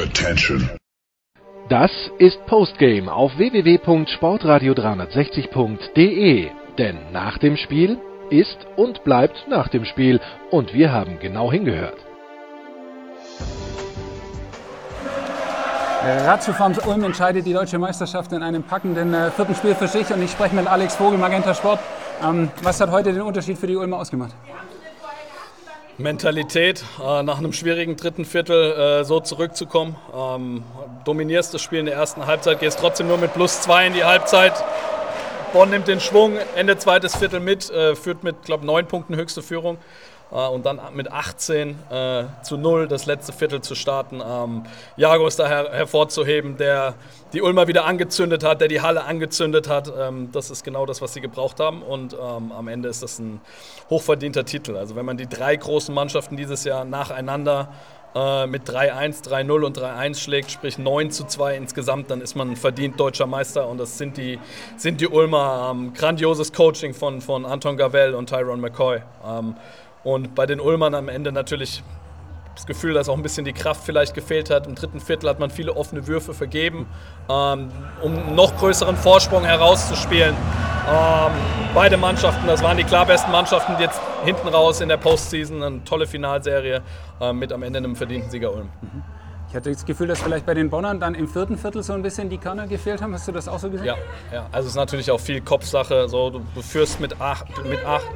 Attention. Das ist Postgame auf www.sportradio360.de. Denn nach dem Spiel ist und bleibt nach dem Spiel. Und wir haben genau hingehört. Ratiofarms Ulm entscheidet die deutsche Meisterschaft in einem packenden äh, vierten Spiel für sich. Und ich spreche mit Alex Vogel, Magenta Sport. Ähm, was hat heute den Unterschied für die Ulmer ausgemacht? Mentalität, äh, nach einem schwierigen dritten Viertel äh, so zurückzukommen. Ähm, dominierst das Spiel in der ersten Halbzeit, gehst trotzdem nur mit plus zwei in die Halbzeit. Bonn nimmt den Schwung, Ende zweites Viertel mit, äh, führt mit, glaube neun Punkten höchste Führung. Äh, und dann mit 18 äh, zu 0 das letzte Viertel zu starten. Ähm, Jago ist da her hervorzuheben, der die Ulmer wieder angezündet hat, der die Halle angezündet hat. Ähm, das ist genau das, was sie gebraucht haben. Und ähm, am Ende ist das ein hochverdienter Titel. Also wenn man die drei großen Mannschaften dieses Jahr nacheinander äh, mit 3-1, 3-0 und 3-1 schlägt, sprich 9 zu 2 insgesamt, dann ist man verdient deutscher Meister und das sind die, sind die Ulmer. Ähm, grandioses Coaching von, von Anton Gavell und Tyrone McCoy. Und bei den Ulmern am Ende natürlich das Gefühl, dass auch ein bisschen die Kraft vielleicht gefehlt hat. Im dritten Viertel hat man viele offene Würfe vergeben, ähm, um einen noch größeren Vorsprung herauszuspielen. Ähm, beide Mannschaften, das waren die klar besten Mannschaften, die jetzt hinten raus in der Postseason eine tolle Finalserie äh, mit am Ende einem verdienten Sieger Ulm. Ich hatte das Gefühl, dass vielleicht bei den Bonnern dann im vierten Viertel so ein bisschen die Körner gefehlt haben. Hast du das auch so gesehen? Ja, ja. also es ist natürlich auch viel Kopfsache. So, du, du führst mit acht, mit acht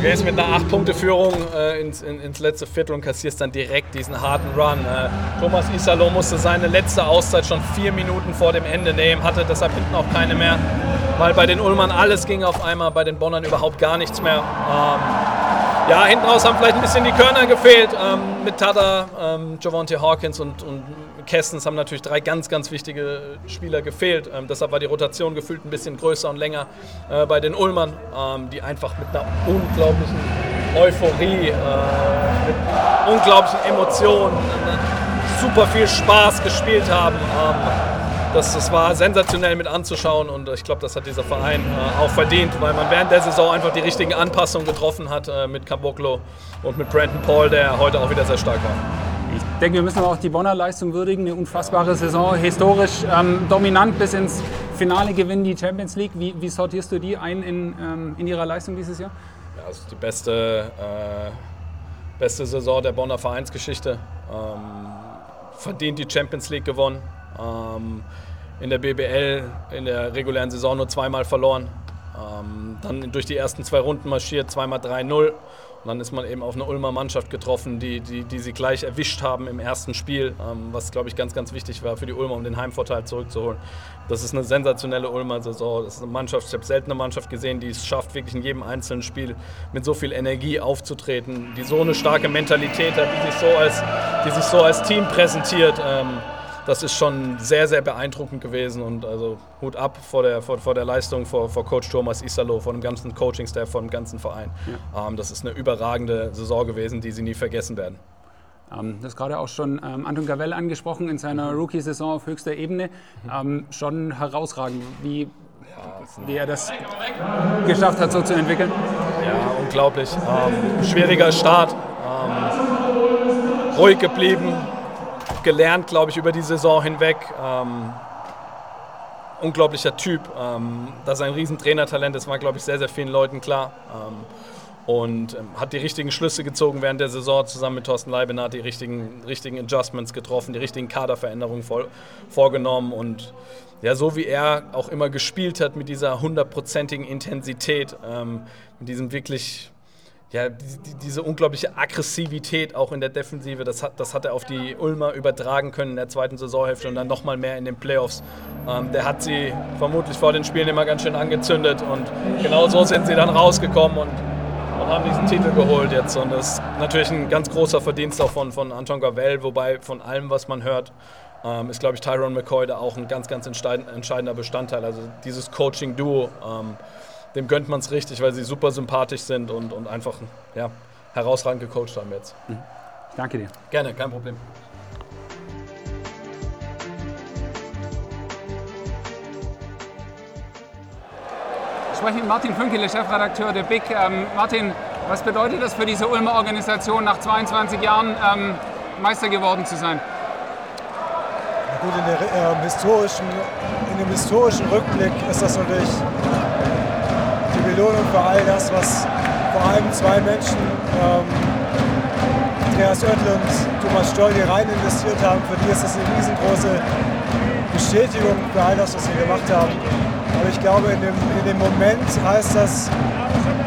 Du gehst mit einer 8-Punkte-Führung äh, ins, in, ins letzte Viertel und kassierst dann direkt diesen harten Run. Äh, Thomas Isalo musste seine letzte Auszeit schon vier Minuten vor dem Ende nehmen, hatte deshalb hinten auch keine mehr, weil bei den Ulmern alles ging auf einmal, bei den Bonnern überhaupt gar nichts mehr. Ähm, ja, hinten raus haben vielleicht ein bisschen die Körner gefehlt. Ähm, mit Tada, ähm, Javonte Hawkins und, und Kessens haben natürlich drei ganz, ganz wichtige Spieler gefehlt. Ähm, deshalb war die Rotation gefühlt ein bisschen größer und länger äh, bei den Ulmern, ähm, die einfach mit einer unglaublichen Euphorie, äh, mit unglaublichen Emotionen, äh, super viel Spaß gespielt haben. Das, das war sensationell mit anzuschauen und ich glaube, das hat dieser Verein äh, auch verdient, weil man während der Saison einfach die richtigen Anpassungen getroffen hat äh, mit Caboclo und mit Brandon Paul, der heute auch wieder sehr stark war. Ich denke, wir müssen aber auch die Bonner Leistung würdigen. Eine unfassbare Saison, historisch ähm, dominant bis ins Finale gewinnen die Champions League. Wie, wie sortierst du die ein in, ähm, in ihrer Leistung dieses Jahr? Ja, ist die beste, äh, beste Saison der Bonner Vereinsgeschichte. Ähm, verdient die Champions League gewonnen. Ähm, in der BBL in der regulären Saison nur zweimal verloren. Ähm, dann durch die ersten zwei Runden marschiert, zweimal 3-0. Und dann ist man eben auf eine Ulmer Mannschaft getroffen, die, die, die sie gleich erwischt haben im ersten Spiel, ähm, was, glaube ich, ganz, ganz wichtig war für die Ulmer, um den Heimvorteil zurückzuholen. Das ist eine sensationelle Ulmer Saison. Das ist eine Mannschaft, ich habe selten eine Mannschaft gesehen, die es schafft, wirklich in jedem einzelnen Spiel mit so viel Energie aufzutreten, die so eine starke Mentalität hat, die sich so als, die sich so als Team präsentiert. Ähm, das ist schon sehr, sehr beeindruckend gewesen und also Hut ab vor der, vor, vor der Leistung vor, vor Coach Thomas Isalo, vor dem ganzen Coaching-Staff, vor dem ganzen Verein. Ja. Ähm, das ist eine überragende Saison gewesen, die sie nie vergessen werden. Ähm, das gerade auch schon ähm, Anton Gavell angesprochen in seiner mhm. Rookie-Saison auf höchster Ebene. Mhm. Ähm, schon herausragend, wie, wie er das geschafft hat, so zu entwickeln. Ja, unglaublich. Ähm, schwieriger Start. Ähm, ruhig geblieben, gelernt, glaube ich, über die Saison hinweg. Ähm, unglaublicher Typ. Ähm, dass er ein Riesentrainertalent ist, war, glaube ich, sehr, sehr vielen Leuten klar. Ähm, und ähm, hat die richtigen Schlüsse gezogen während der Saison zusammen mit Thorsten hat die richtigen, richtigen Adjustments getroffen, die richtigen Kaderveränderungen vor, vorgenommen. Und ja, so wie er auch immer gespielt hat mit dieser hundertprozentigen Intensität, ähm, mit diesem wirklich ja, die, die, diese unglaubliche Aggressivität auch in der Defensive, das hat, das hat er auf die Ulmer übertragen können in der zweiten Saisonhälfte und dann nochmal mehr in den Playoffs. Ähm, der hat sie vermutlich vor den Spielen immer ganz schön angezündet und genau so sind sie dann rausgekommen und, und haben diesen Titel geholt jetzt. Und das ist natürlich ein ganz großer Verdienst auch von, von Anton Gavell, wobei von allem, was man hört, ähm, ist, glaube ich, Tyrone McCoy da auch ein ganz, ganz entscheidender Bestandteil. Also dieses Coaching-Duo. Ähm, dem gönnt man es richtig, weil sie super sympathisch sind und, und einfach ja, herausragend gecoacht haben jetzt. Mhm. Danke dir. Gerne, kein Problem. Ich spreche mit Martin Fünkele, Chefredakteur der BIC. Ähm, Martin, Was bedeutet das für diese Ulmer Organisation, nach 22 Jahren ähm, Meister geworden zu sein? Gut, in, der, äh, historischen, in dem historischen Rückblick ist das natürlich Belohnung für all das, was vor allem zwei Menschen, ähm, Andreas Oettel und Thomas Stoll, hier rein investiert haben. Für die ist das eine riesengroße Bestätigung für all das, was sie gemacht haben. Aber ich glaube, in dem, in dem Moment heißt das,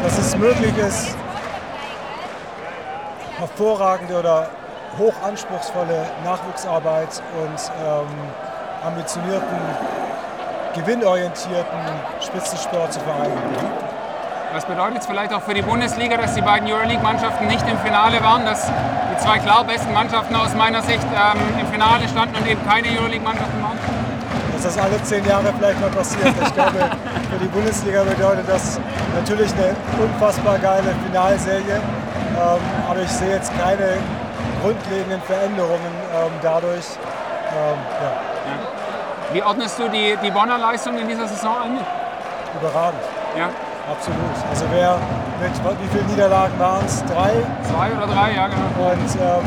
dass es möglich ist, hervorragende oder hochanspruchsvolle Nachwuchsarbeit und ähm, ambitionierten, gewinnorientierten Spitzensport zu vereinen. Was bedeutet es vielleicht auch für die Bundesliga, dass die beiden Euroleague-Mannschaften nicht im Finale waren, dass die zwei klar besten Mannschaften aus meiner Sicht ähm, im Finale standen und eben keine Euroleague-Mannschaften waren? Dass das alle zehn Jahre vielleicht mal passiert. Ich glaube, für die Bundesliga bedeutet das natürlich eine unfassbar geile Finalserie. Ähm, aber ich sehe jetzt keine grundlegenden Veränderungen ähm, dadurch. Ähm. Ja. Wie ordnest du die, die Bonner Leistung in dieser Saison ein? Überragend. Ja. Absolut. Also wer mit wie viele Niederlagen waren es? Drei? Zwei oder drei, ja genau. Und ähm,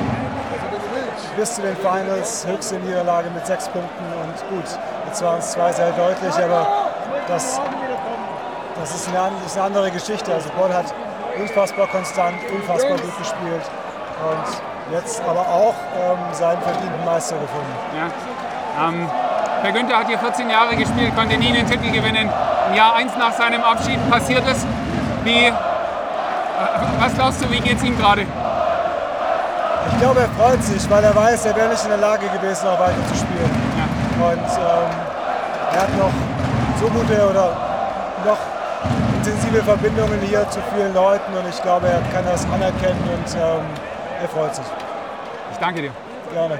bis zu den Finals höchste Niederlage mit sechs Punkten und gut, jetzt waren es zwei sehr deutlich, aber das, das, ist, eine, ist eine andere Geschichte. Also Bonn hat unfassbar konstant, unfassbar gut gespielt und jetzt aber auch ähm, seinen verdienten Meister gefunden. Ja. Ähm, Herr Günther hat hier 14 Jahre gespielt, konnte nie den Titel gewinnen. Im Jahr 1 nach seinem Abschied passiert es. Wie, äh, was glaubst du, wie geht es ihm gerade? Ich glaube, er freut sich, weil er weiß, er wäre nicht in der Lage gewesen, auch weiter zu spielen. Ja. Und ähm, er hat noch so gute oder noch intensive Verbindungen hier zu vielen Leuten und ich glaube, er kann das anerkennen und ähm, er freut sich. Ich danke dir. Gerne.